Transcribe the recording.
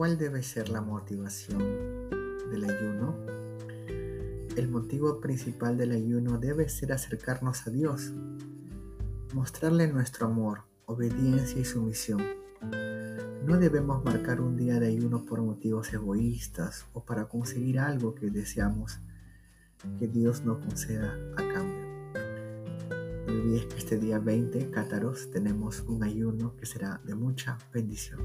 ¿Cuál debe ser la motivación del ayuno? El motivo principal del ayuno debe ser acercarnos a Dios, mostrarle nuestro amor, obediencia y sumisión. No debemos marcar un día de ayuno por motivos egoístas o para conseguir algo que deseamos que Dios nos conceda a cambio. No olvides que este día 20, cátaros, tenemos un ayuno que será de mucha bendición.